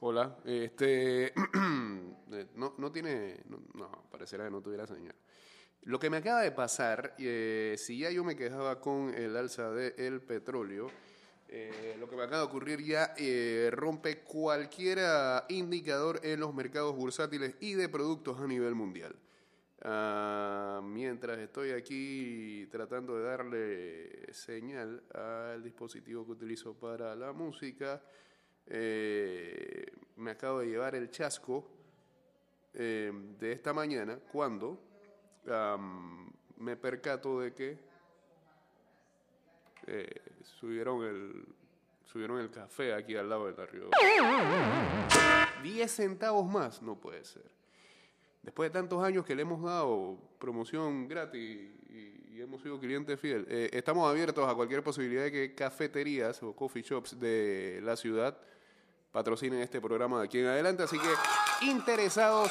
Hola, este no, no tiene, no, no, parecerá que no tuviera señal. Lo que me acaba de pasar, eh, si ya yo me quejaba con el alza del petróleo, eh, lo que me acaba de ocurrir ya eh, rompe cualquier indicador en los mercados bursátiles y de productos a nivel mundial. Ah, mientras estoy aquí tratando de darle señal al dispositivo que utilizo para la música, eh, me acabo de llevar el chasco de esta mañana cuando me percato de que eh, subieron el subieron el café aquí al lado del río. 10 centavos más, no puede ser. Después de tantos años que le hemos dado promoción gratis y, hemos sido clientes fiel, eh, estamos abiertos a cualquier posibilidad de que cafeterías o coffee shops de la ciudad patrocinen este programa de aquí en adelante. Así que interesados,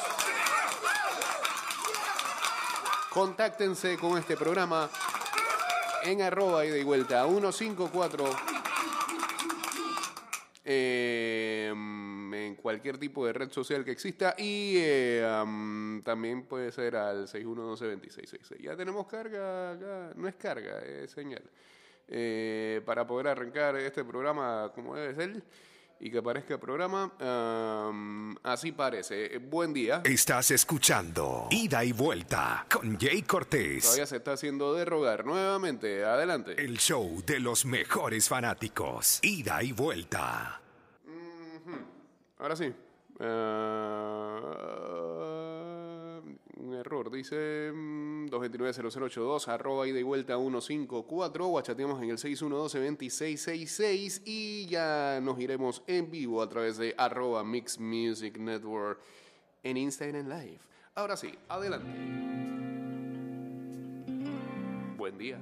contáctense con este programa en arroba y de vuelta 154 eh, en cualquier tipo de red social que exista y eh, también puede ser al 612-2666. Ya tenemos carga acá, no es carga, es señal. Eh, para poder arrancar este programa como debe ser y que aparezca el programa. así parece. Buen día. Estás escuchando Ida y Vuelta con Jay Cortés. Todavía se está haciendo derrogar nuevamente. Adelante. El show de los mejores fanáticos. Ida y Vuelta. Ahora sí. Uh un error. Dice 229-0082, mm, arroba y vuelta 154, o chateamos en el 612-2666 y ya nos iremos en vivo a través de arroba Mix Music Network en Instagram Live. Ahora sí, adelante. Buen día.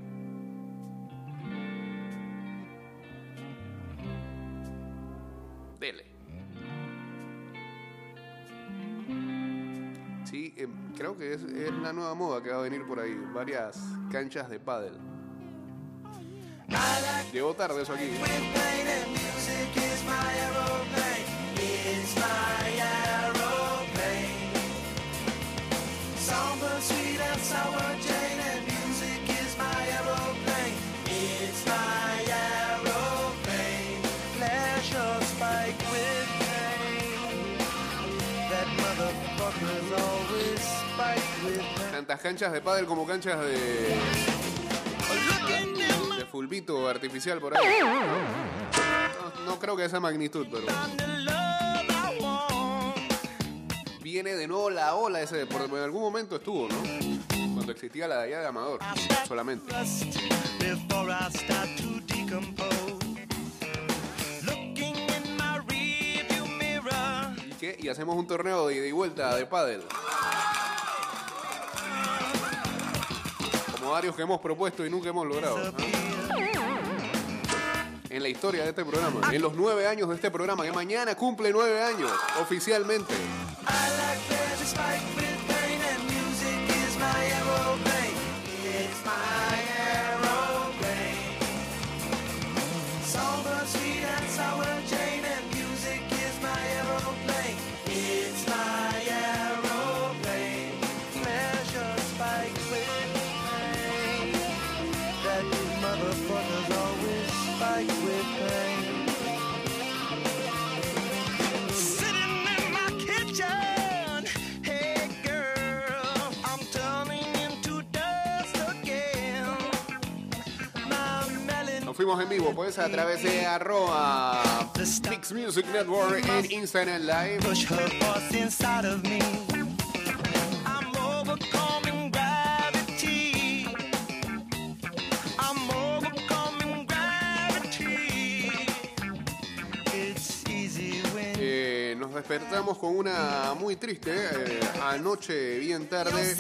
Creo que es, es, la nueva moda que va a venir por ahí. Varias canchas de pádel. Llegó tarde eso aquí. Canchas de pádel como canchas de de fulbito artificial por ahí. No, creo que esa magnitud, pero viene de nuevo la ola ese deporte. En algún momento estuvo, ¿no? Cuando existía la de de Amador, solamente. ¿Y qué? Y hacemos un torneo de ida y vuelta de pádel. Varios que hemos propuesto y nunca hemos logrado. En la historia de este programa, en los nueve años de este programa, que mañana cumple nueve años oficialmente. Fuimos en vivo, pues a través de arroba Mix Music Network en Instagram Live. Eh, nos despertamos con una muy triste, eh, anoche bien tarde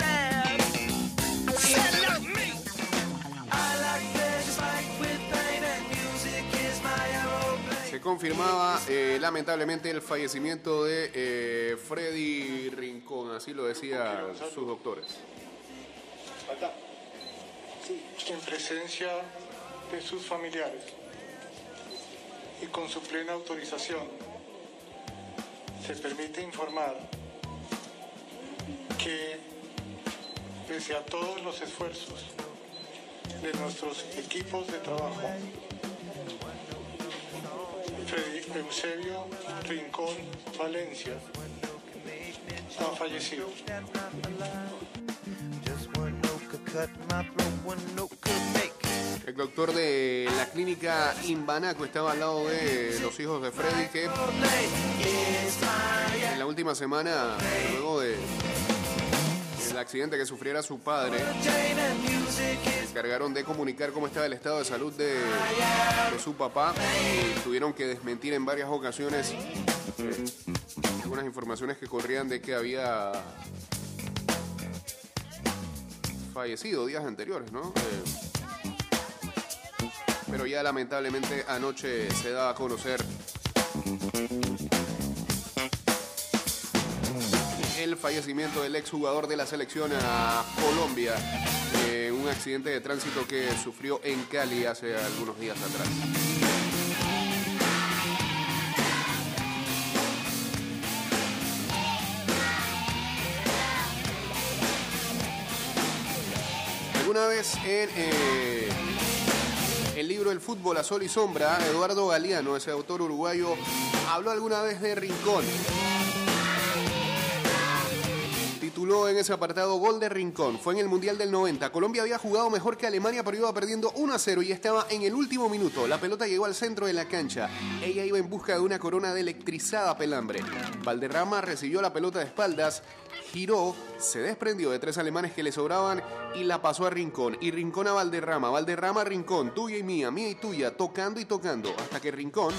confirmaba eh, lamentablemente el fallecimiento de eh, Freddy Rincón, así lo decían sus doctores. En presencia de sus familiares y con su plena autorización, se permite informar que pese a todos los esfuerzos de nuestros equipos de trabajo, Eusebio Rincón Valencia ha fallecido. El doctor de la clínica Imbanaco estaba al lado de los hijos de Freddy que en la última semana, luego de el accidente que sufriera su padre, encargaron de comunicar cómo estaba el estado de salud de, su papá y tuvieron que desmentir en varias ocasiones eh, algunas informaciones que corrían de que había fallecido días anteriores, ¿no? Eh, pero ya lamentablemente anoche se da a conocer el fallecimiento del exjugador de la selección a Colombia un accidente de tránsito que sufrió en Cali hace algunos días atrás. Alguna vez en eh, el libro El fútbol a sol y sombra, Eduardo Galeano, ese autor uruguayo, habló alguna vez de Rincón. Tituló en ese apartado Gol de Rincón. Fue en el Mundial del 90. Colombia había jugado mejor que Alemania, pero iba perdiendo 1 a 0 y estaba en el último minuto. La pelota llegó al centro de la cancha. Ella iba en busca de una corona de electrizada pelambre. Valderrama recibió la pelota de espaldas, giró, se desprendió de tres alemanes que le sobraban y la pasó a Rincón. Y Rincón a Valderrama, Valderrama a Rincón, tuya y mía, mía y tuya, tocando y tocando, hasta que Rincón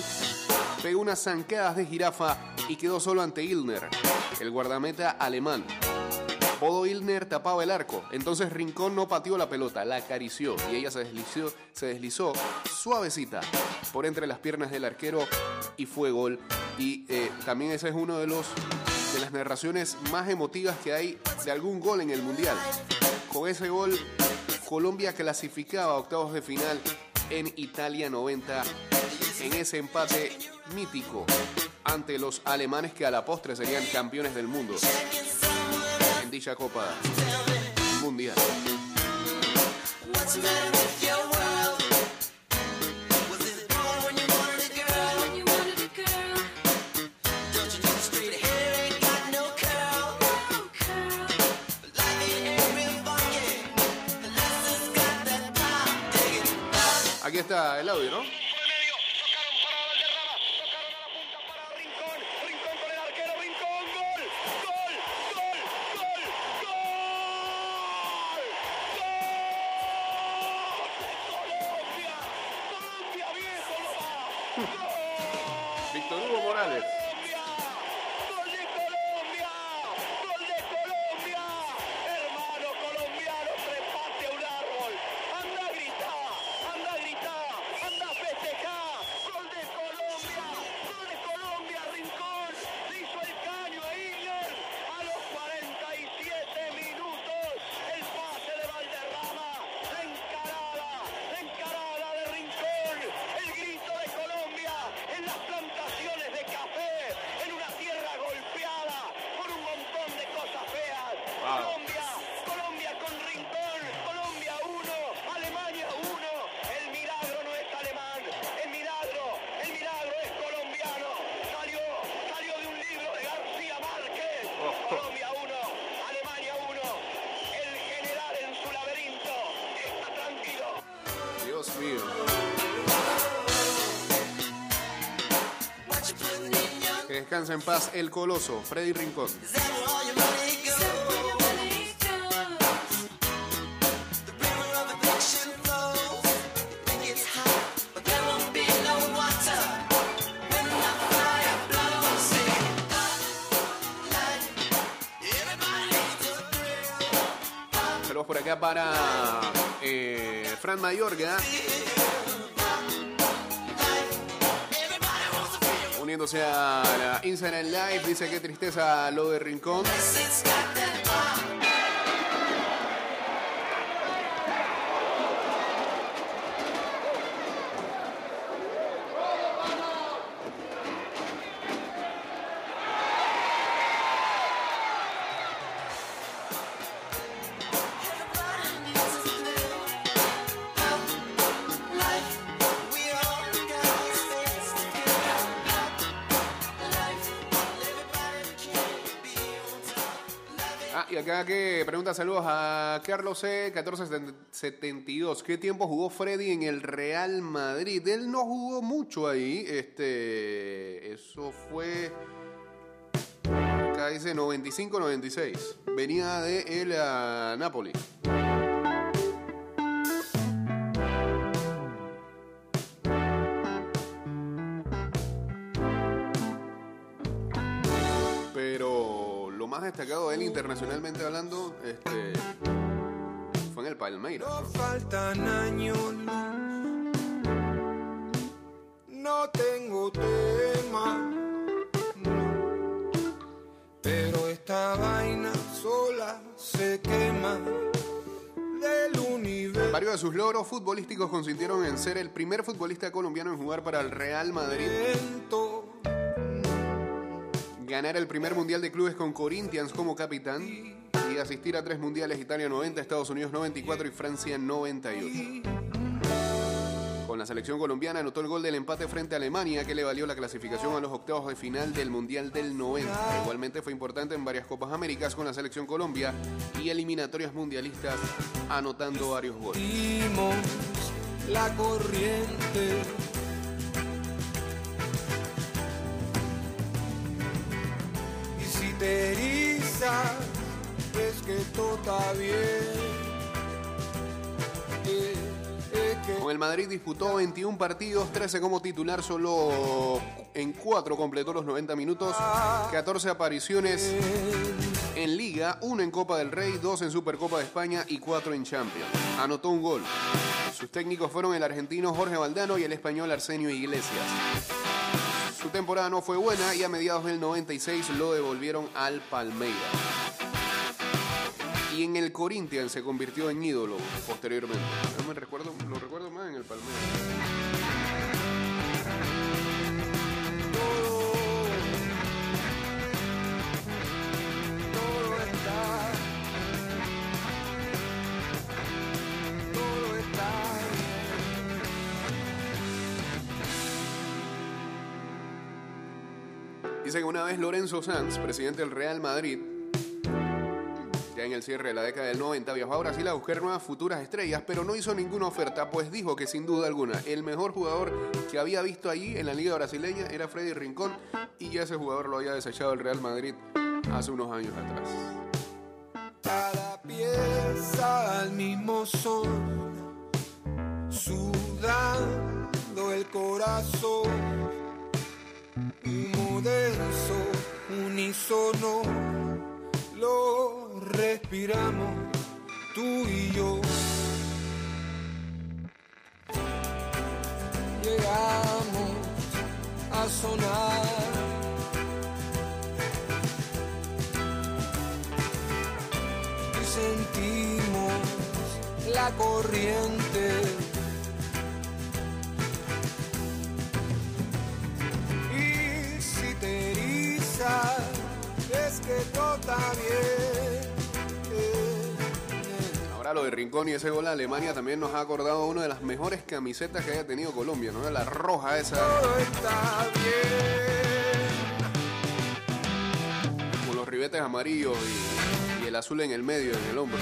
pegó unas zancadas de jirafa y quedó solo ante Ilner, el guardameta alemán. Bodo Ilner tapaba el arco, entonces Rincón no pateó la pelota, la acarició y ella se deslizó, se deslizó suavecita por entre las piernas del arquero y fue gol. Y eh, también ese es uno de los de las narraciones más emotivas que hay de algún gol en el mundial. Con ese gol, Colombia clasificaba a octavos de final en Italia 90 en ese empate mítico ante los alemanes que a la postre serían campeones del mundo Copa Mundial. Aquí está el audio, ¿no? En paz el coloso, Freddy Rincón. Saludos por acá para eh, Fran Mayorga. Uniéndose a Instagram Live, dice que tristeza lo de Rincón. Que pregunta saludos a Carlos C. 1472. ¿Qué tiempo jugó Freddy en el Real Madrid? Él no jugó mucho ahí. Este. Eso fue. Acá dice 95-96. Venía de el a Napoli. Destacado de él internacionalmente hablando, este, fue en el Palmeiras. No faltan años. No tengo tema. no. Pero esta vaina sola se quema. Varios de sus logros futbolísticos consistieron en ser el primer futbolista colombiano en jugar para el Real Madrid, ganar el primer Mundial de Clubes con Corinthians como capitán y asistir a tres Mundiales, Italia 90, Estados Unidos 94 y Francia 98. Con la selección colombiana anotó el gol del empate frente a Alemania que le valió la clasificación a los octavos de final del Mundial del 90. Igualmente fue importante en varias Copas Américas con la selección Colombia y eliminatorias mundialistas anotando varios goles. La corriente. Eh, que Con el Madrid disputó 21 partidos, 13 como titular, solo en 4 completó los 90 minutos, 14 apariciones en Liga, 1 en Copa del Rey, 2 en Supercopa de España y 4 en Champions. Anotó un gol. Sus técnicos fueron el argentino Jorge Valdano y el español Arsenio Iglesias. Su temporada no fue buena y a mediados del 96 lo devolvieron al Palmeiras. Y en el Corinthians se convirtió en ídolo posteriormente. Yo me recuerdo, lo recuerdo más en el Palmeiras. Dice que una vez Lorenzo Sanz, presidente del Real Madrid, ya en el cierre de la década del 90, viajó a Brasil a buscar nuevas futuras estrellas, pero no hizo ninguna oferta, pues dijo que sin duda alguna el mejor jugador que había visto allí en la liga brasileña era Freddy Rincón y ya ese jugador lo había desechado el Real Madrid hace unos años atrás. Cada pieza al mismo sudando el corazón. Humo denso, unísono, lo respiramos tú y yo. Llegamos a sonar. y sentimos la corriente. Ahora lo de Rincón y ese gol a Alemania también nos ha acordado una de las mejores camisetas que haya tenido Colombia, ¿no? La roja esa, Todo está bien. con los ribetes amarillos y, y el azul en el medio, en el hombro.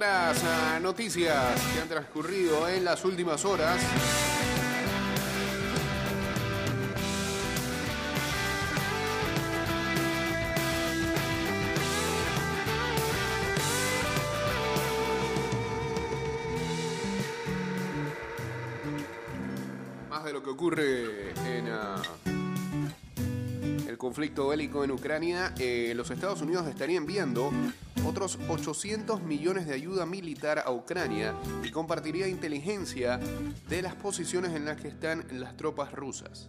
Otras ah, noticias que han transcurrido en las últimas horas. Más de lo que ocurre en ah, el conflicto bélico en Ucrania, eh, los Estados Unidos estarían viendo otros 800 millones de ayuda militar a Ucrania y compartiría inteligencia de las posiciones en las que están las tropas rusas.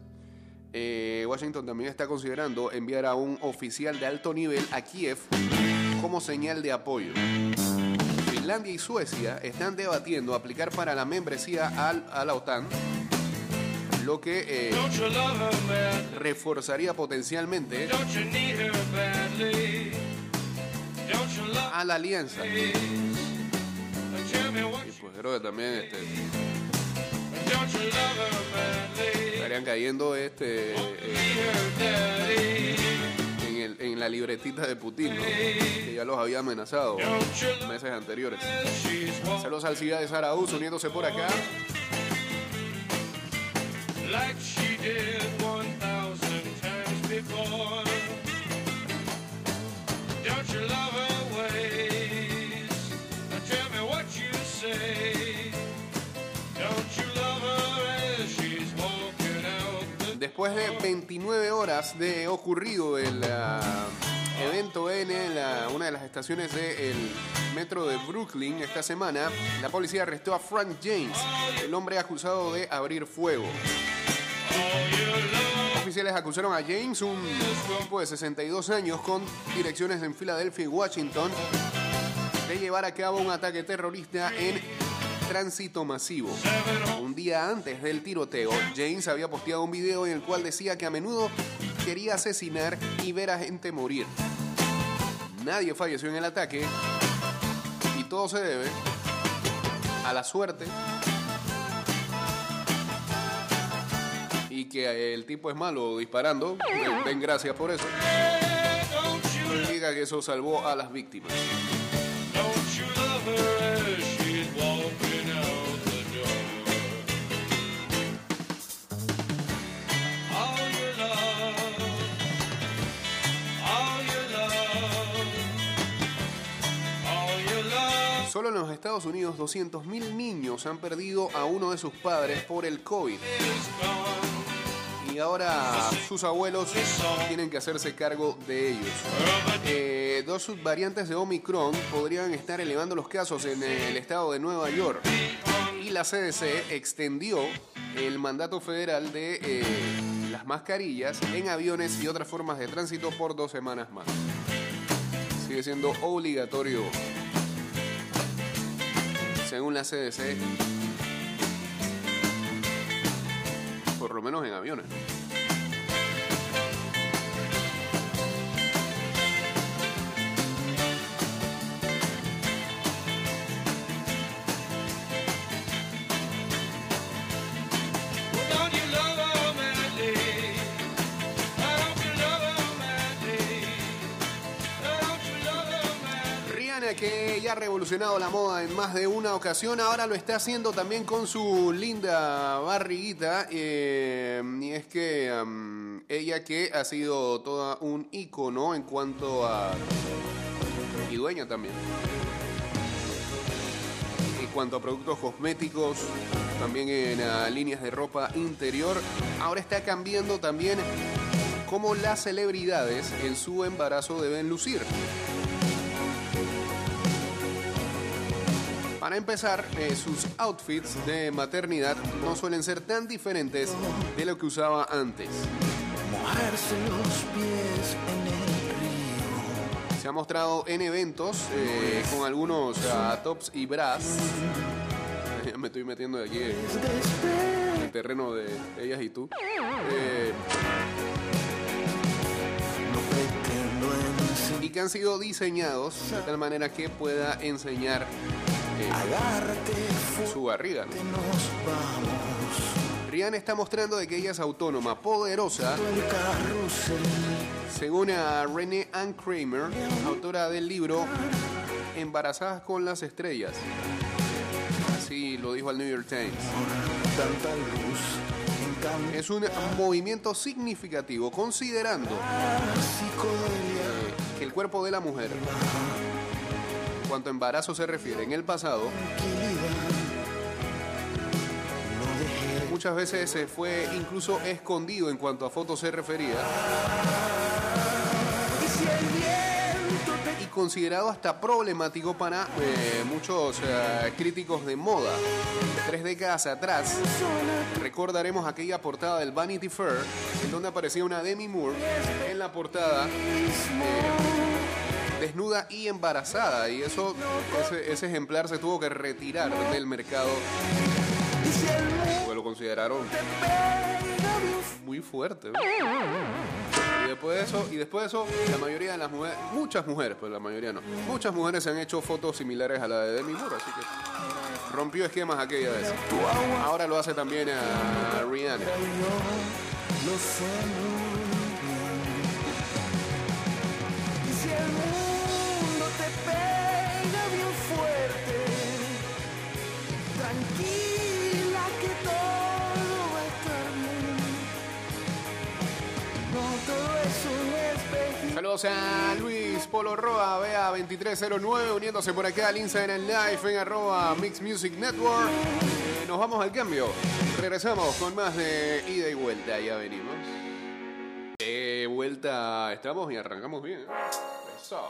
Eh, Washington también está considerando enviar a un oficial de alto nivel a Kiev como señal de apoyo. Finlandia y Suecia están debatiendo aplicar para la membresía al- a la OTAN, lo que eh, reforzaría potencialmente a la alianza. Y pues creo que también este, estarían cayendo este, en, el- en la libretita de Putin, ¿no? que ya los había amenazado meses anteriores. Saludos al Ciudad de Saraúz uniéndose por acá. like she did one thousand times before. Después de 29 horas de ocurrido el ah, evento en una de las estaciones del metro de Brooklyn esta semana, la policía arrestó a Frank James, el hombre acusado de abrir fuego. Oficiales acusaron a James, un tipo de 62 años con direcciones en Filadelfia y Washington, de llevar a cabo un ataque terrorista en tránsito masivo. Un día antes del tiroteo, James había posteado un video en el cual decía que a menudo quería asesinar y ver a gente morir. Nadie falleció en el ataque y todo se debe a la suerte y que el tipo es malo disparando. Den- gracias por eso. Diga que eso salvó a las víctimas. Solo en los Estados Unidos 200.000 niños han perdido a uno de sus padres por el COVID. Y ahora sus abuelos tienen que hacerse cargo de ellos. Eh, dos subvariantes de Omicron podrían estar elevando los casos en el estado de Nueva York. Y la CDC extendió el mandato federal de eh, las mascarillas en aviones y otras formas de tránsito por dos semanas más. Sigue siendo obligatorio, según la CDC, por lo menos en aviones. Que ya ha revolucionado la moda en más de una ocasión, ahora lo está haciendo también con su linda barriguita. eh, y es que am, ella que ha sido toda un ícono en cuanto a... y dueña también. En cuanto a productos cosméticos, también en líneas de ropa interior, ahora está cambiando también cómo las celebridades en su embarazo deben lucir. Para empezar, eh, sus outfits de maternidad no suelen ser tan diferentes de lo que usaba antes. Mojarse los pies en el río. Se ha mostrado en eventos eh, con algunos tops y bras. Ya Me estoy metiendo de aquí eh, en el terreno de ellas y tú. Eh, y que han sido diseñados de tal manera que pueda enseñar eh, su barriga. ¿no? Rihanna está mostrando de que ella es autónoma, poderosa, según a Renee Ann Kramer, autora del libro Embarazadas con las Estrellas. Así lo dijo al New York Times. Tanta luz. Encanta Es un movimiento significativo considerando el cuerpo de la mujer, cuanto a embarazo se refiere, en el pasado, muchas veces se fue incluso escondido en cuanto a fotos se refería. Considerado hasta problemático para eh, muchos eh, críticos de moda. Tres décadas atrás, recordaremos aquella portada del Vanity Fair, en donde aparecía una Demi Moore en la portada. eh, desnuda y embarazada y eso ese, ese ejemplar se tuvo que retirar del mercado lo consideraron muy fuerte. Después de eso y después de eso la mayoría de las mujeres muchas mujeres pues la mayoría no. Muchas mujeres se han hecho fotos similares a la de Demi Moore así que rompió esquemas aquella vez. Ahora lo hace también a Rihanna Saludos a Luis Polo Roa, vea 2309, uniéndose por acá al Instagram Live en arroba Mix Music Network. Eh, nos vamos al cambio. Regresamos con más de ida y vuelta. Ya venimos. De vuelta estamos y arrancamos bien. ¿eh? Eso.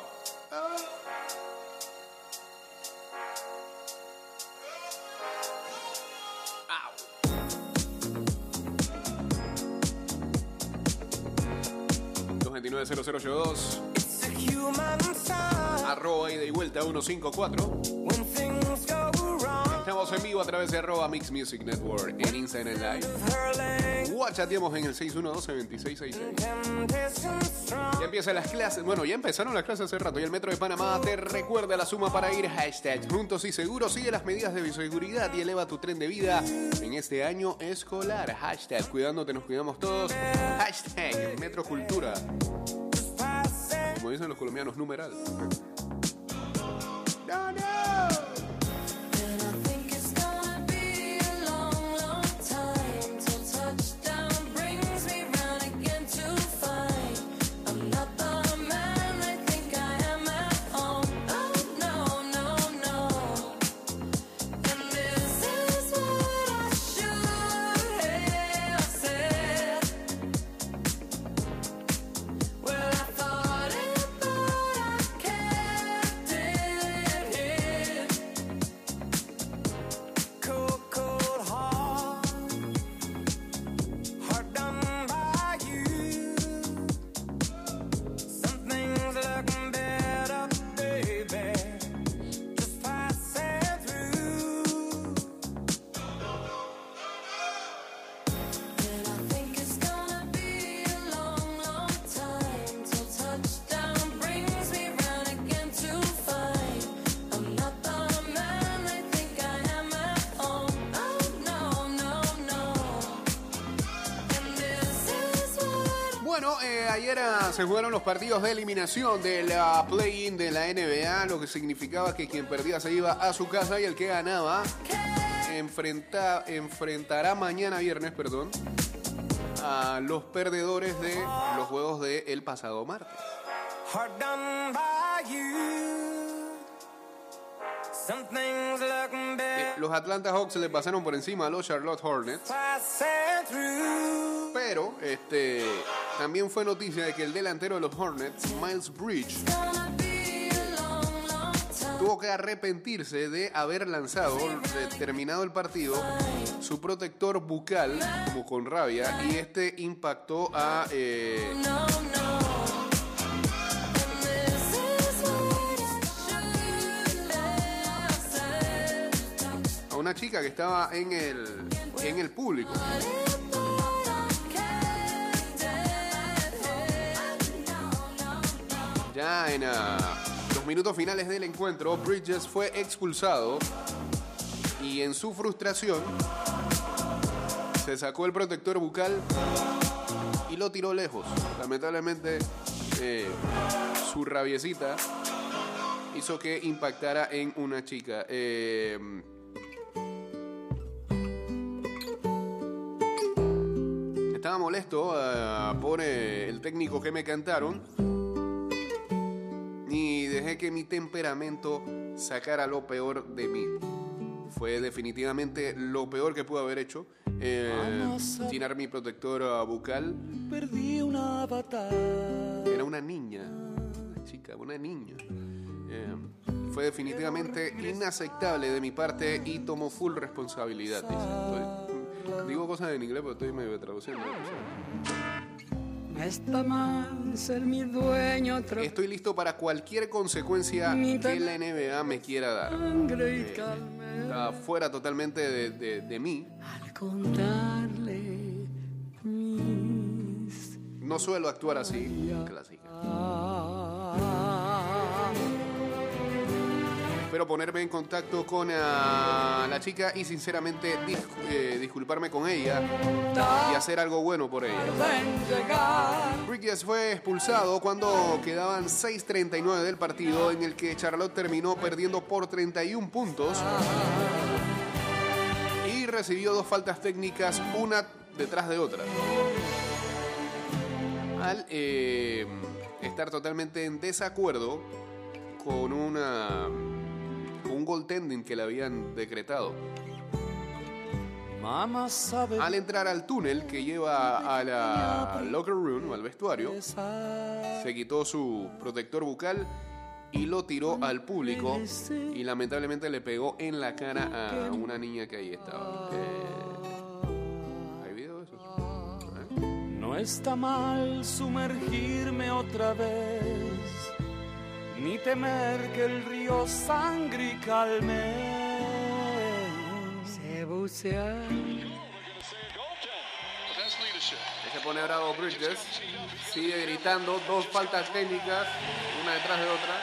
229-0082 It's a human sign arroba ida y vuelta 154 Estamos en vivo a través de Mix Music Network en Instagram Live. WhatsAppemos en el 612-2666. temptation strong. Ya empiezan las clases. Bueno, ya empezaron las clases hace rato. Y el Metro de Panamá te recuerda la suma para ir. Hashtag juntos y seguros. Sigue las medidas de bioseguridad y eleva tu tren de vida en este año escolar. Hashtag cuidándote, nos cuidamos todos. Hashtag Metro Cultura. Como dicen los colombianos, numeral. And Bueno, eh, ayer ah, se jugaron los partidos de eliminación de la play-in de la NBA, lo que significaba que quien perdía se iba a su casa y el que ganaba enfrenta, enfrentará mañana viernes, perdón, a los perdedores de los juegos del el pasado martes. Eh, Los Atlanta Hawks le pasaron por encima a los Charlotte Hornets, pero este también fue noticia de que el delantero de los Hornets, Miles Bridge, tuvo que arrepentirse de haber lanzado, terminado el partido, su protector bucal, como con rabia, y este impactó a, eh, a una chica que estaba en el, en el público. En ah, los minutos finales del encuentro, Bridges fue expulsado y en su frustración se sacó el protector bucal y lo tiró lejos. Lamentablemente, eh, su rabiecita hizo que impactara en una chica. Eh, estaba molesto ah, por eh, el técnico que me cantaron y dejé que mi temperamento sacara lo peor de mí. Fue definitivamente lo peor que pude haber hecho. eh, tirar mi protector ah, bucal. Perdí una batalla. Era una niña, una chica, una niña. Eh, fue definitivamente inaceptable de mi parte y tomo full responsabilidad. dice. Estoy- digo cosas en inglés, pero estoy medio traduciendo. No está mal ser mi dueño Estoy listo para cualquier consecuencia que la NBA me quiera dar. calme Está fuera totalmente de, de- de mí. al contarle mis No suelo actuar así. Clásica. Espero ponerme en contacto con ah, la chica y sinceramente eh, disculparme con ella y hacer algo bueno por ella. Bridges fue expulsado cuando quedaban 6.39 del partido en el que Charlotte terminó perdiendo por 31 puntos y recibió dos faltas técnicas, una detrás de otra. Al eh, estar totalmente en desacuerdo con una goaltending que le habían decretado. Al entrar al túnel que lleva a la locker room o al vestuario, se quitó su protector bucal y lo tiró al público y lamentablemente le pegó en la cara a una niña que ahí estaba. Eh, ¿Hay video de eso? No está mal sumergirme otra vez, ni temer que el río sangre y calme. Se bucea. Se pone bravo Bridges, sigue gritando, dos faltas técnicas, una detrás de otra.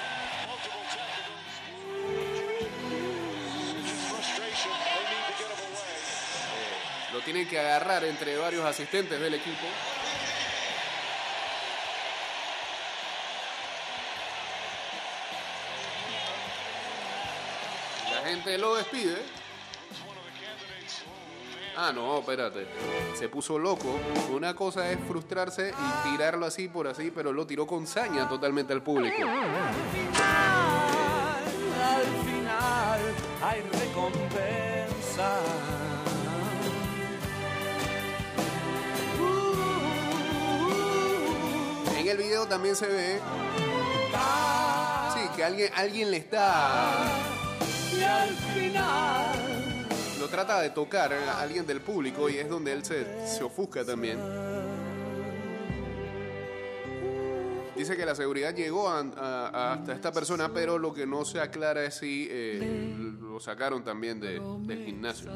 Eh, Lo tienen que agarrar entre varios asistentes del equipo. Lo despide. Ah, no, espérate. Se puso loco. Una cosa es frustrarse y tirarlo así por así, pero lo tiró con saña totalmente al público. Al final hay recompensa. En el video también se ve. Sí, que alguien, alguien le está. Y al final Lo trata de tocar a alguien del público y es donde él se, se ofusca también. Dice que la seguridad llegó hasta esta persona, pero lo que no se aclara es si eh, lo sacaron también de- del gimnasio.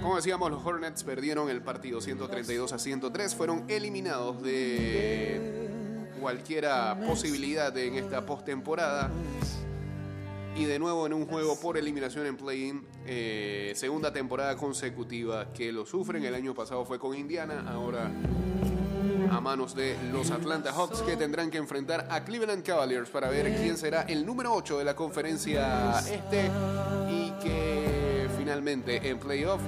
Como decíamos, los Hornets perdieron el partido 132 a 103, fueron eliminados de cualquiera posibilidad en esta postemporada. Y de nuevo en un juego por eliminación en play-in, eh, segunda temporada consecutiva que lo sufren. El año pasado fue con Indiana, ahora a manos de los Atlanta Hawks que tendrán que enfrentar a Cleveland Cavaliers para ver quién será el número 8 de la conferencia este y que finalmente en playoff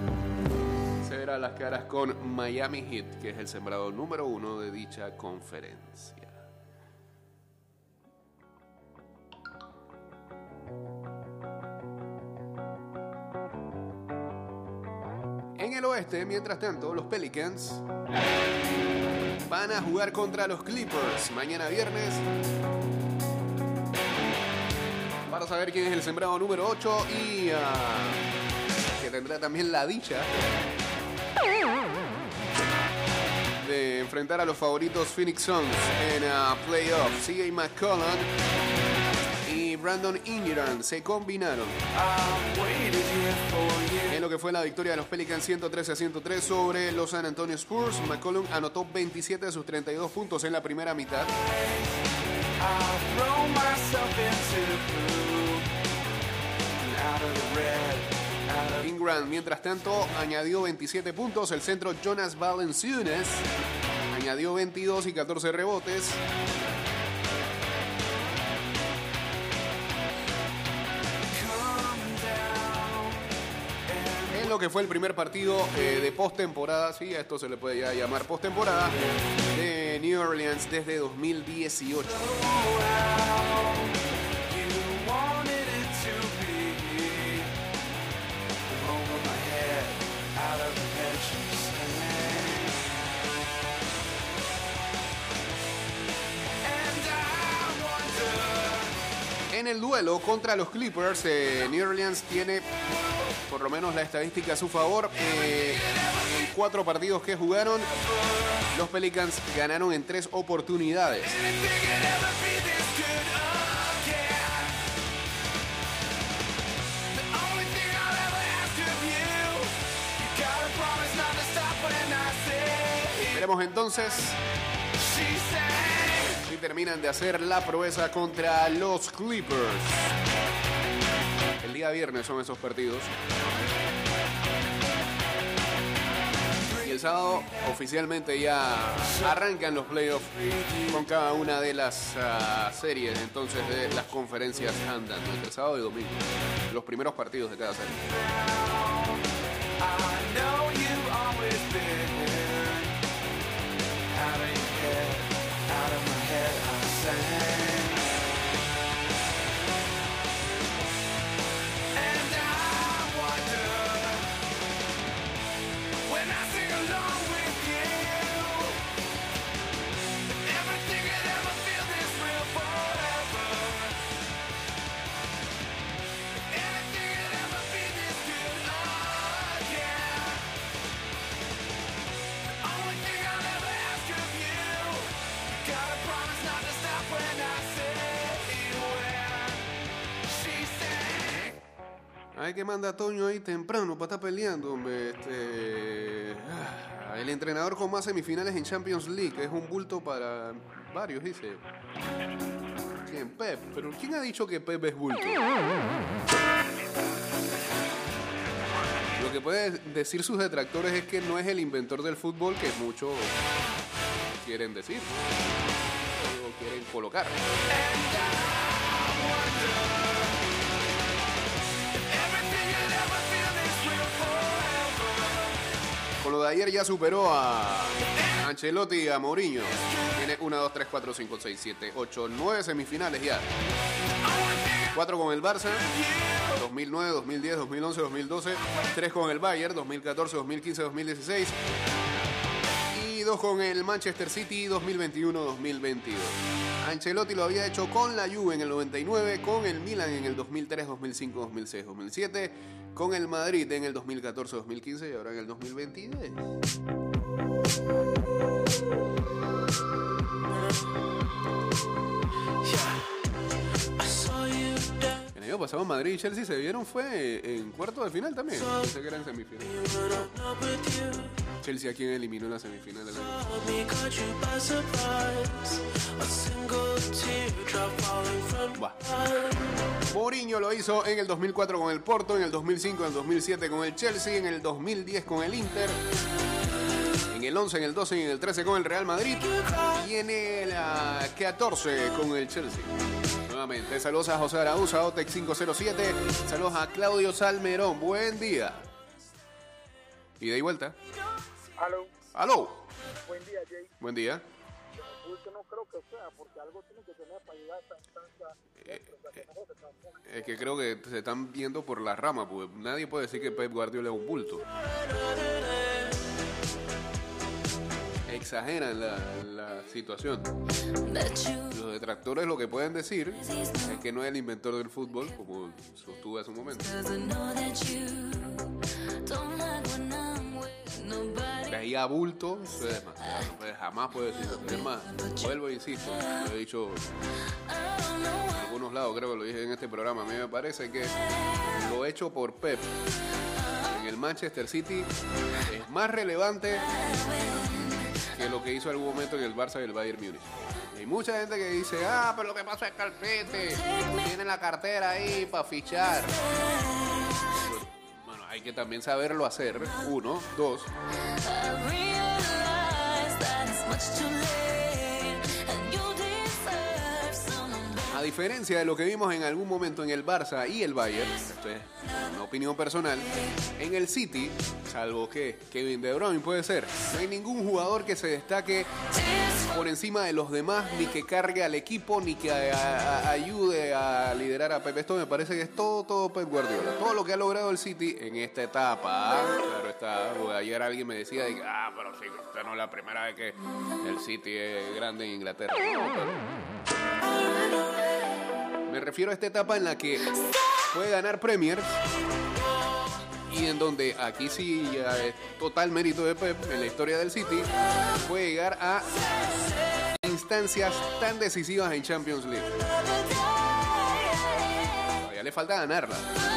se verá las caras con Miami Heat, que es el sembrado número uno de dicha conferencia. En el oeste, mientras tanto, los Pelicans van a jugar contra los Clippers mañana viernes. Para saber quién es el sembrado número 8 y ah, que tendrá también la dicha de enfrentar a los favoritos Phoenix Suns en ah, playoff. CJ McCollum y Brandon Ingram se combinaron en lo que fue la victoria de los Pelicans 113 a 103 sobre los San Antonio Spurs. McCollum anotó 27 de sus 32 puntos en la primera mitad. Ingram, mientras tanto, añadió 27 puntos. El centro Jonas Valanciunas añadió 22 y 14 rebotes. Que fue el primer partido eh, de postemporada, sí, a esto se le puede ya llamar postemporada, de New Orleans desde 2018. En el duelo contra los Clippers, eh, New Orleans tiene por lo menos la estadística a su favor. Eh, en cuatro partidos que jugaron, los Pelicans ganaron en tres oportunidades. Veremos entonces si terminan de hacer la proeza contra los Clippers. Día viernes son esos partidos. Y el sábado oficialmente ya arrancan los playoffs con cada una de las ah, series entonces de las conferencias andan entre sábado y domingo. Los primeros partidos de cada serie. Ay, que manda Toño ahí temprano para estar peleando. Este, ah, el entrenador con más semifinales en Champions League es un bulto para varios, dice. ¿Quién? Pep. Pero ¿quién ha dicho que Pep es bulto? Lo que pueden decir sus detractores es que no es el inventor del fútbol que muchos quieren decir. O quieren colocar. Lo de ayer ya superó a Ancelotti y a Mourinho. Tiene 1, 2, 3, 4, 5, 6, 7, 8, 9 semifinales ya. 4 con el Barça, 2009, 2010, 2011, 2012. 3 con el Bayern, 2014, 2015, 2016. Y 2 con el Manchester City, 2021, 2022. Ancelotti lo había hecho con la Juve en el 99, con el Milan en el 2003, 2005, 2006, 2007, con el Madrid en el 2014, 2015 y ahora en el 2022. El pasado Madrid y Chelsea se vieron fue en cuarto de final también. Pensé que era en semifinal. Chelsea a quien eliminó la semifinal. Buah. Mourinho lo hizo en el 2004 con el Porto, en el 2005, en el 2007 con el Chelsea, en el 2010 con el Inter, en el 11, en el 12 y en el 13 con el Real Madrid y en el ah, 14 con el Chelsea. Nuevamente, saludos a José Araúz, a Otec 507, saludos a Claudio Salmerón, buen día. Y de ahí vuelta. Aló, ¡Aló! buen día, Jay. Buen día. Yo no creo que sea, porque algo tiene que tener para llegar a esta instancia. Es que creo que se están viendo por la rama, porque nadie puede decir que Pep Guardiola es un bulto. Exageran la, la situación. Los detractores lo que pueden decir es que no es el inventor del fútbol, como sostuve hace un momento. Ahí a bulto, eso es demasiado. Pues jamás puedo decir. Es más, vuelvo e insisto, lo he dicho en algunos lados, creo que lo dije en este programa. A mí me parece que lo hecho por Pep el Manchester City es más relevante que lo que hizo algún momento en el Barça y el Bayern Múnich. Hay mucha gente que dice, ah, pero lo que pasa es que el tiene la cartera ahí para fichar. Bueno, hay que también saberlo hacer. Uno, dos. Diferencia de lo que vimos en algún momento en el Barça y el Bayern, esto es una opinión personal, en el City, salvo que Kevin De Bruyne puede ser, no hay ningún jugador que se destaque por encima de los demás, ni que cargue al equipo, ni que ayude a liderar a Pep. Esto me parece que es todo, todo Pep Guardiola. Todo lo que ha logrado el City en esta etapa. Claro está, ayer alguien me decía, ah, pero sí, esta no es la primera vez que el City es grande en Inglaterra. Me refiero a esta etapa en la que puede ganar Premier y en donde aquí sí ya total mérito de Pep en la historia del City, puede llegar a instancias tan decisivas en Champions League. Todavía le falta ganarla.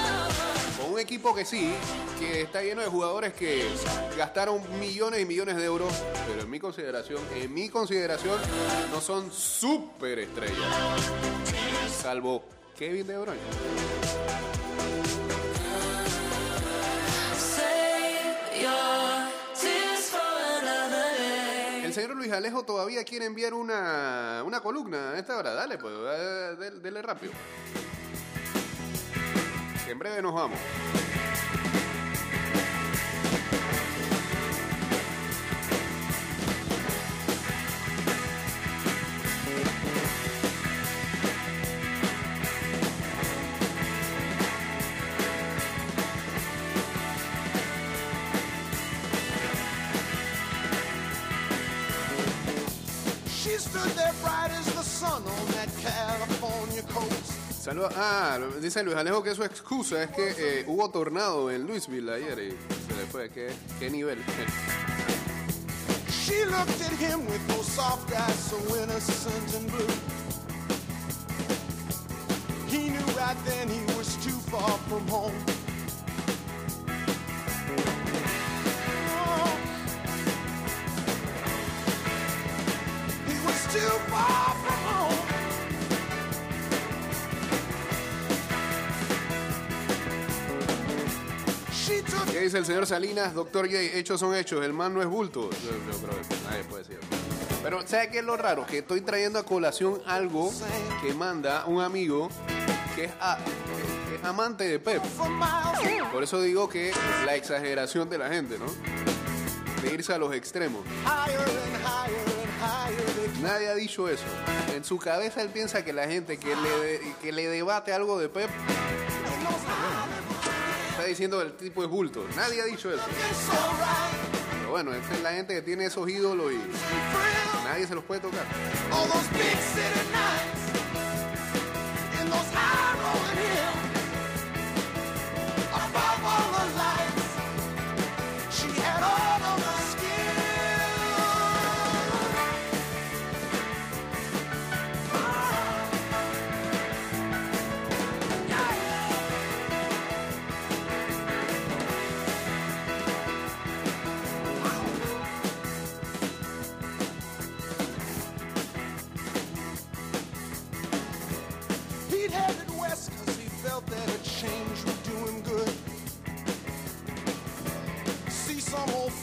Un equipo que sí, que está lleno de jugadores que gastaron millones y millones de euros, pero en mi consideración, en mi consideración, no son súper estrellas. Salvo Kevin De Bruyne. El señor Luis Alejo todavía quiere enviar una, una columna a esta hora. Dale, pues, dele rápido. Que en breve nos vamos. She stood there bright as the sun on that California Saluda. Ah, dice Luis Alejo que su excusa es que eh, hubo tornado en Louisville ayer y se le fue. ¿Qué, qué nivel? She looked at him with those soft eyes so innocent and blue. He knew right then he was too far from home. Dice el señor Salinas? Doctor J, hechos son hechos, el man no es bulto. Yo, yo creo que nadie puede decir. Pero, ¿sabe qué es lo raro? Que estoy trayendo a colación algo que manda un amigo que es, amante de Pep. Por eso digo que la exageración de la gente, ¿no? De irse a los extremos. Nadie ha dicho eso. En su cabeza él piensa que la gente que le, que le debate algo de Pep diciendo el tipo es bulto. Nadie ha dicho eso. Pero bueno, es la gente que tiene esos ídolos y nadie se los puede tocar.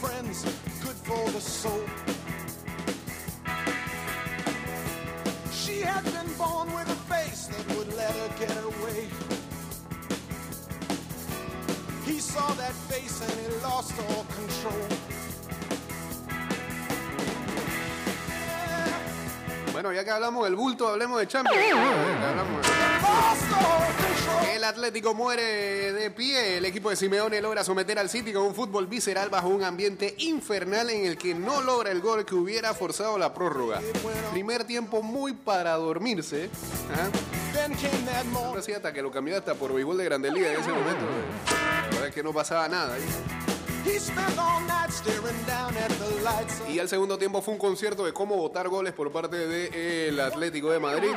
Friends, good for the soul. She had been born with a face that would let her get her way. He saw that face and he lost all control. Bueno, ya que hablamos del bulto, hablemos de Champions. El Atlético muere de pie. El equipo de Simeone logra someter al City con un fútbol visceral bajo un ambiente infernal en el que no logra el gol que hubiera forzado la prórroga. Primer tiempo muy para dormirse. that Ahora hasta que lo cambió hasta por béisbol de Grande Liga en ese momento. La verdad es que no pasaba nada. ahí. He spent all night staring down at the lights. Y al segundo tiempo fue un concierto de cómo votar goles por parte del Atlético de Madrid.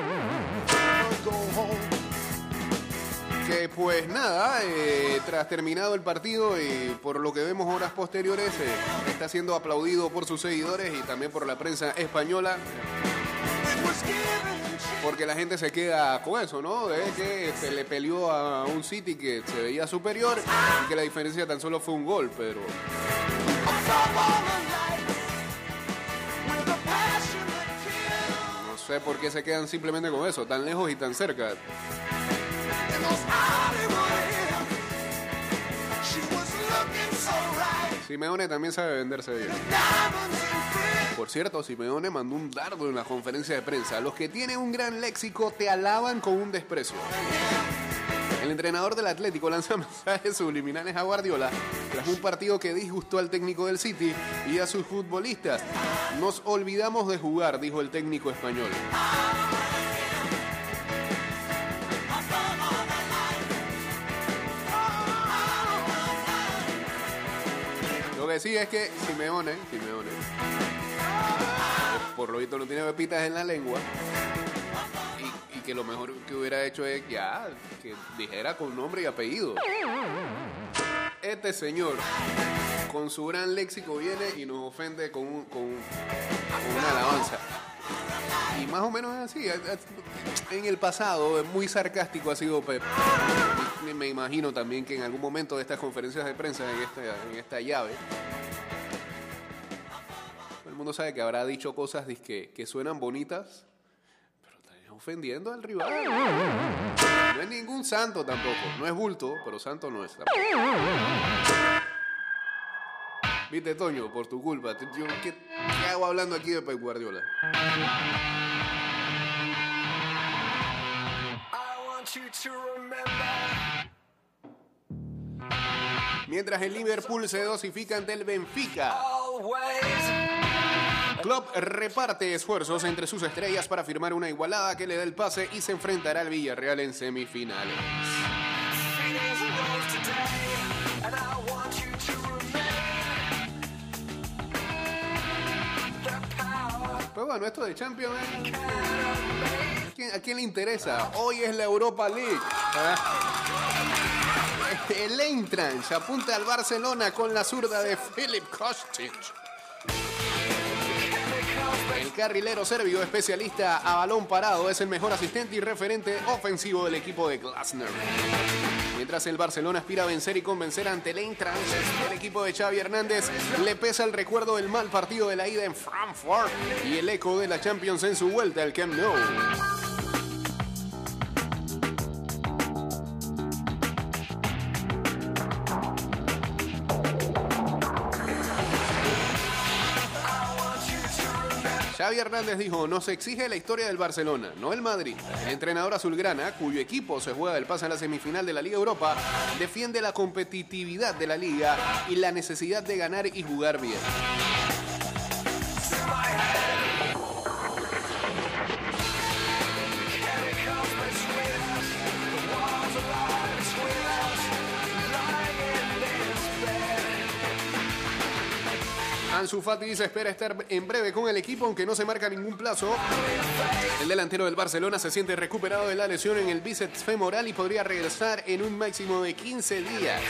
Que pues nada, eh, tras terminado el partido y por lo que vemos horas posteriores, eh, está siendo aplaudido por sus seguidores y también por la prensa española, Porque la gente se queda con eso, ¿no? De que se le peleó a un City que se veía superior y que la diferencia tan solo fue un gol, pero no sé por qué se quedan simplemente con eso, tan lejos y tan cerca. Simeone también sabe venderse bien. Por cierto, Simeone mandó un dardo en la conferencia de prensa. Los que tienen un gran léxico te alaban con un desprecio. El entrenador del Atlético lanza mensajes subliminales a Guardiola tras un partido que disgustó al técnico del City y a sus futbolistas. Nos olvidamos de jugar, dijo el técnico español. Lo que sí es que Simeone, Simeone, por lo visto no tiene pepitas en la lengua. Y, que lo mejor que hubiera hecho es ya, que dijera con nombre y apellido. Este señor, con su gran léxico, viene y nos ofende con, un- con, un- con una alabanza. Y más o menos es así. En el pasado, muy sarcástico ha sido Pep. Me imagino también que en algún momento de estas conferencias de prensa, en esta, en esta llave, el mundo sabe que habrá dicho cosas dizque, que suenan bonitas, pero está ofendiendo al rival. No es ningún santo tampoco. No es bulto, pero santo no es. tampoco. Viste, Toño, por tu culpa. ¿qué, qué hago hablando aquí de Pep Guardiola? Mientras el Liverpool se dosifica ante el Benfica. Klopp reparte esfuerzos entre sus estrellas para firmar una igualada que le da el pase y se enfrentará al Villarreal en semifinales. Pues bueno, esto de Champions, eh, ¿a quién, le interesa? Hoy es la Europa League. El Eintracht apunta al Barcelona con la zurda de Filip Kostic. El carrilero serbio especialista a balón parado es el mejor asistente y referente ofensivo del equipo de Glasner. Mientras el Barcelona aspira a vencer y convencer ante el Eintracht, el equipo de Xavi Hernández le pesa el recuerdo del mal partido de la ida en Frankfurt y el eco de la Champions en su vuelta al Camp Nou. Hernández dijo, nos exige la historia del Barcelona, no el Madrid. El entrenador azulgrana, cuyo equipo se juega el pase en la semifinal de la Liga Europa, defiende la competitividad de la liga y la necesidad de ganar y jugar bien. Ansu Fati se espera estar en breve con el equipo, aunque no se marca ningún plazo. El delantero del Barcelona se siente recuperado de la lesión en el bíceps femoral y podría regresar en un máximo de 15 días.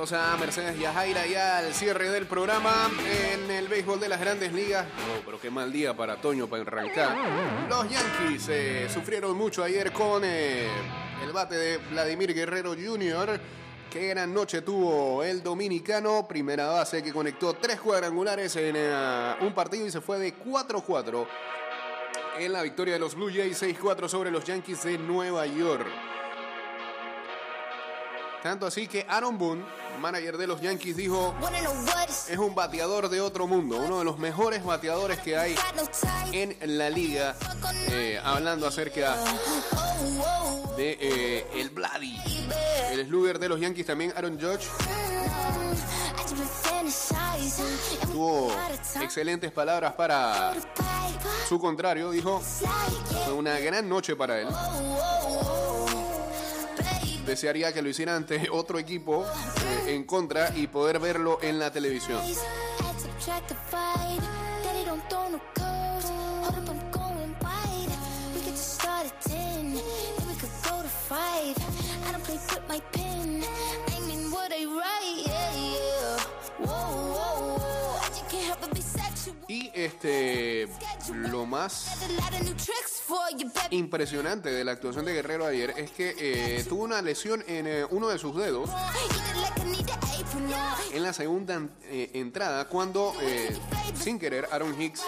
Saludos a Mercedes y a Jaira ya al cierre del programa en el béisbol de las grandes ligas. Oh, pero qué mal día para Toño para arrancar. Los Yankees eh, sufrieron mucho ayer con eh, el bate de Vladimir Guerrero Jr. Qué gran noche tuvo el dominicano. Primera base que conectó tres cuadrangulares en eh, un partido y se fue de 4-4 en la victoria de los Blue Jays 6-4 sobre los Yankees de Nueva York. Tanto así que Aaron Boone, manager de los Yankees, dijo, es un bateador de otro mundo, uno de los mejores bateadores que hay en la liga, eh, hablando acerca de eh, el Bloody. El slugger de los Yankees también, Aaron Judge, tuvo excelentes palabras para su contrario, dijo, fue una gran noche para él. Desearía que lo hiciera ante otro equipo eh, en contra y poder verlo en la televisión. track to fight. Daddy don't throw no curves. Hold up, I'm going wide. We could just start at 10, then we could go to 5. I don't play with my pen. I mean what I write, yeah, yeah. Whoa, whoa, whoa. I just can't help but be sexual. Y este, lo más impresionante de la actuación de Guerrero ayer es que eh, tuvo una lesión en eh, uno de sus dedos en la segunda eh, entrada cuando, sin querer, Aaron Hicks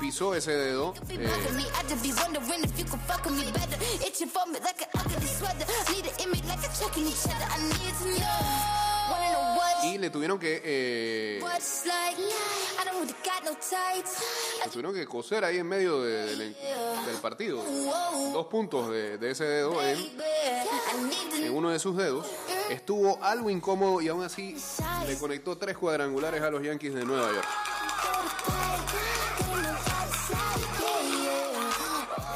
pisó ese dedo. Y le tuvieron que eh, le tuvieron que coser ahí en medio de- del, del partido. Dos puntos de, de ese dedo en, en uno de sus dedos. Estuvo algo incómodo y aún así le conectó tres cuadrangulares a los Yankees de Nueva York.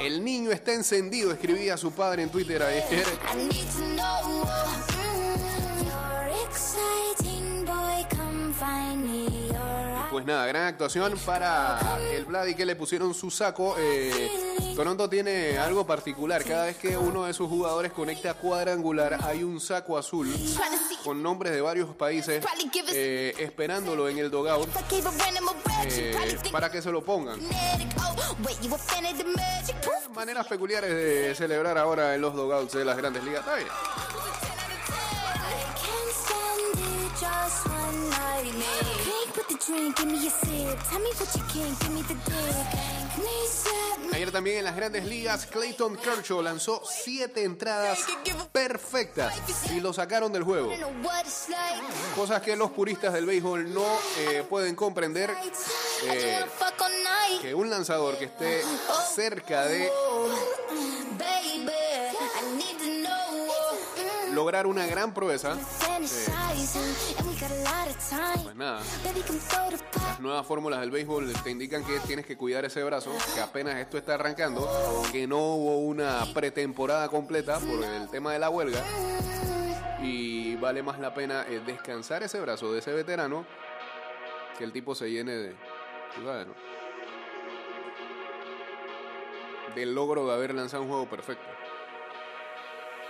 El niño está encendido, escribía su padre en Twitter ayer. Pues nada, gran actuación para el Vladi que le pusieron su saco. Eh, Toronto tiene algo particular. Cada vez que uno de sus jugadores conecta cuadrangular, hay un saco azul con nombres de varios países eh, esperándolo en el dogout eh, para que se lo pongan. Oh. Maneras peculiares de celebrar ahora en los dogouts de las grandes ligas. Está bien. Just one night. Drink with the drink, give me a sip. Tell me what you can, give me the dick. Me set me Ayer también en las grandes ligas, Clayton Kershaw lanzó siete entradas perfectas y lo sacaron del juego. Cosas que los puristas del béisbol no eh, pueden comprender. Eh, que un lanzador que esté cerca de lograr una gran proeza, pues nada, pop. nuevas fórmulas del béisbol te indican que tienes que cuidar ese brazo, que apenas esto está arrancando, que no hubo una pretemporada completa por el tema de la huelga y vale más la pena eh, descansar ese brazo de ese veterano que el tipo se llene de, tú sabes, ¿no? del logro de haber lanzado un juego perfecto.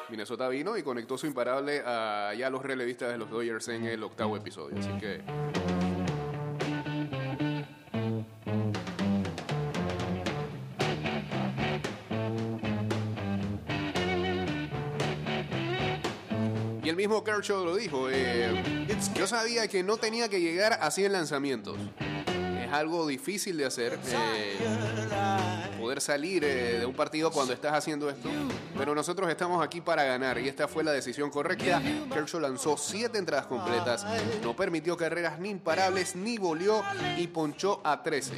Minnesota vino y conectó su imparable a ya los relevistas de los Dodgers en el octavo episodio. Así que Y el mismo Kershaw lo dijo. eh, yo sabía que no tenía que llegar a 100 lanzamientos. Es algo difícil de hacer. eh, poder salir eh, de un partido cuando estás haciendo esto. Pero nosotros estamos aquí para ganar y esta fue la decisión correcta. Kershaw lanzó 7 entradas completas. No permitió carreras ni imparables, ni volvió y ponchó a 13.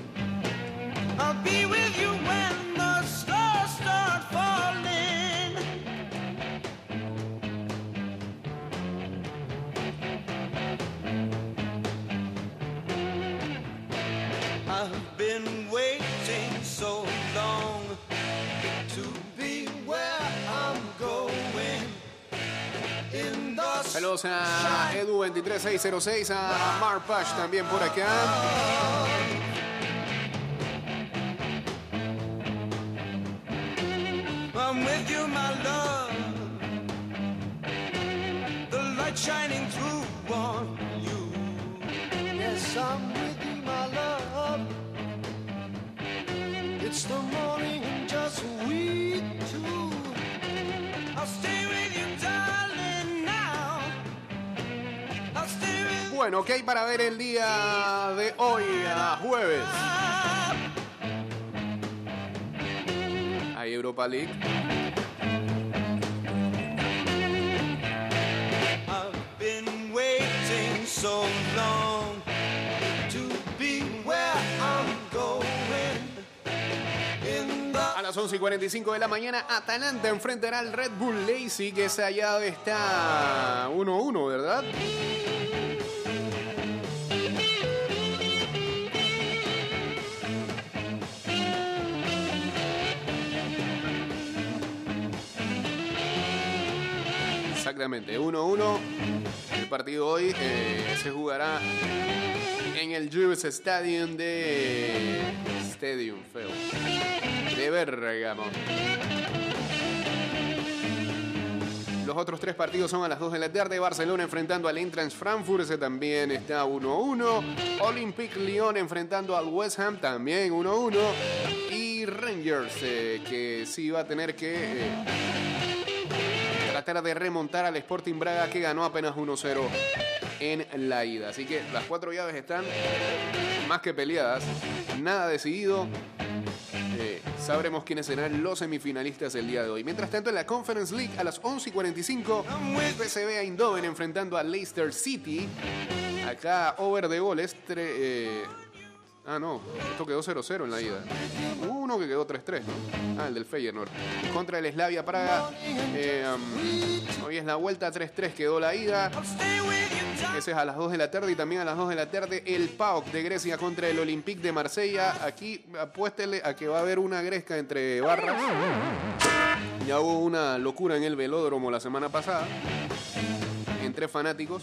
Saludos a Edu23606, a Mark Pash también por acá. I'm with you, my love. The light shining through on you. Yes, I'm Bueno, ¿qué hay para ver el día de hoy, a jueves? Hay Europa League. I've been waiting so long to be where I'm A las 11 y 45 de la mañana, Atalanta enfrentará al Red Bull Leipzig, que esa llave está 1-1, ¿verdad? Exactamente, 1-1. El partido hoy eh, se jugará en el Juice Stadium de Stadium feo de Bergamo. Los otros tres partidos son a las 2 de la tarde. Barcelona enfrentando al Eintracht Frankfurt, ese también está 1-1. Olympique Lyon enfrentando al West Ham, también 1-1. Y Rangers, eh, que sí va a tener que eh, tratar de remontar al Sporting Braga, que ganó apenas 1-0 en la ida. Así que las cuatro llaves están más que peleadas. Nada decidido. Eh, sabremos quiénes serán los semifinalistas el día de hoy. Mientras tanto, en la Conference League a las 11 y 45, el PSV Eindhoven enfrentando a Leicester City. Acá, over de goles. eh, ah, no, esto quedó 0-0 en la ida. Uno que quedó 3-3, ¿no? Ah, el del Feyenoord. Contra el Slavia Praga. eh, hoy es la vuelta 3-3, quedó la ida. Ese es a las 2 de la tarde y también a las 2 de la tarde el PAOK de Grecia contra el Olympique de Marsella. Aquí apuéstele a que va a haber una gresca entre barras. Ya hubo una locura en el velódromo la semana pasada entre fanáticos.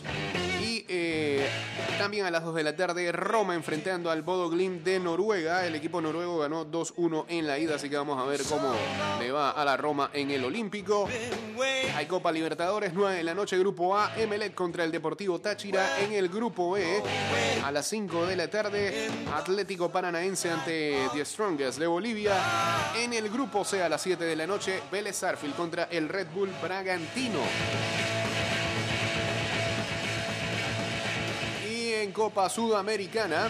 Y eh, también a las 2 de la tarde Roma enfrentando al Bodo Glimt de Noruega. El equipo noruego ganó 2-1 en la ida, así que vamos a ver cómo le va a la Roma en el Olímpico. Hay Copa Libertadores, 9 de la noche, Grupo A, Emelec contra el Deportivo Táchira en el Grupo B. A las 5 de la tarde, Atlético Paranaense ante The Strongest de Bolivia. En el Grupo C, a las 7 de la noche, Vélez Sarfield contra el Red Bull Bragantino. En Copa Sudamericana,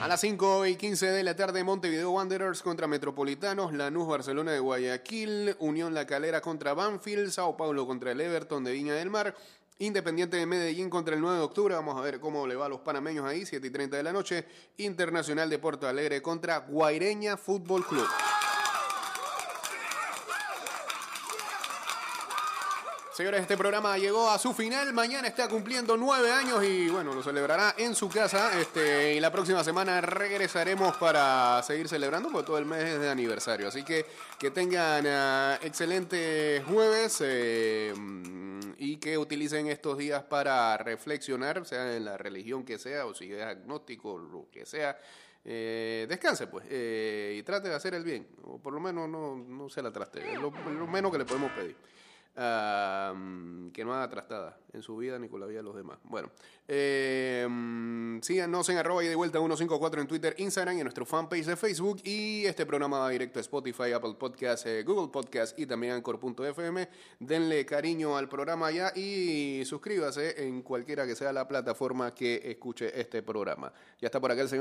a las 5 y 15 de la tarde, Montevideo Wanderers contra Metropolitanos, Lanús Barcelona de Guayaquil, Unión La Calera contra Banfield, Sao Paulo contra el Everton de Viña del Mar, Independiente de Medellín contra el 9 de octubre, vamos a ver cómo le va a los panameños ahí, 7 y 30 de la noche, Internacional de Porto Alegre contra Guaireña Fútbol Club. Señores, este programa llegó a su final. Mañana está cumpliendo nueve años y bueno, lo celebrará en su casa. Este, y la próxima semana regresaremos para seguir celebrando porque todo el mes es de aniversario. Así que que tengan ah, excelente jueves eh, y que utilicen estos días para reflexionar, sea en la religión que sea o si es agnóstico, lo que sea. Eh, descanse pues eh, y trate de hacer el bien o por lo menos no, no se la traste es lo menos que le podemos pedir Mm, que no haga trastada en su vida ni con la vida de los demás. Bueno, eh, síganos en arroba y de vuelta 154 en Twitter, Instagram y en nuestro fanpage de Facebook. Y este programa va directo a Spotify, Apple Podcasts, eh, Google Podcasts y también Anchor.fm. Denle cariño al programa ya y suscríbase en cualquiera que sea la plataforma que escuche este programa. Ya está por acá el señor.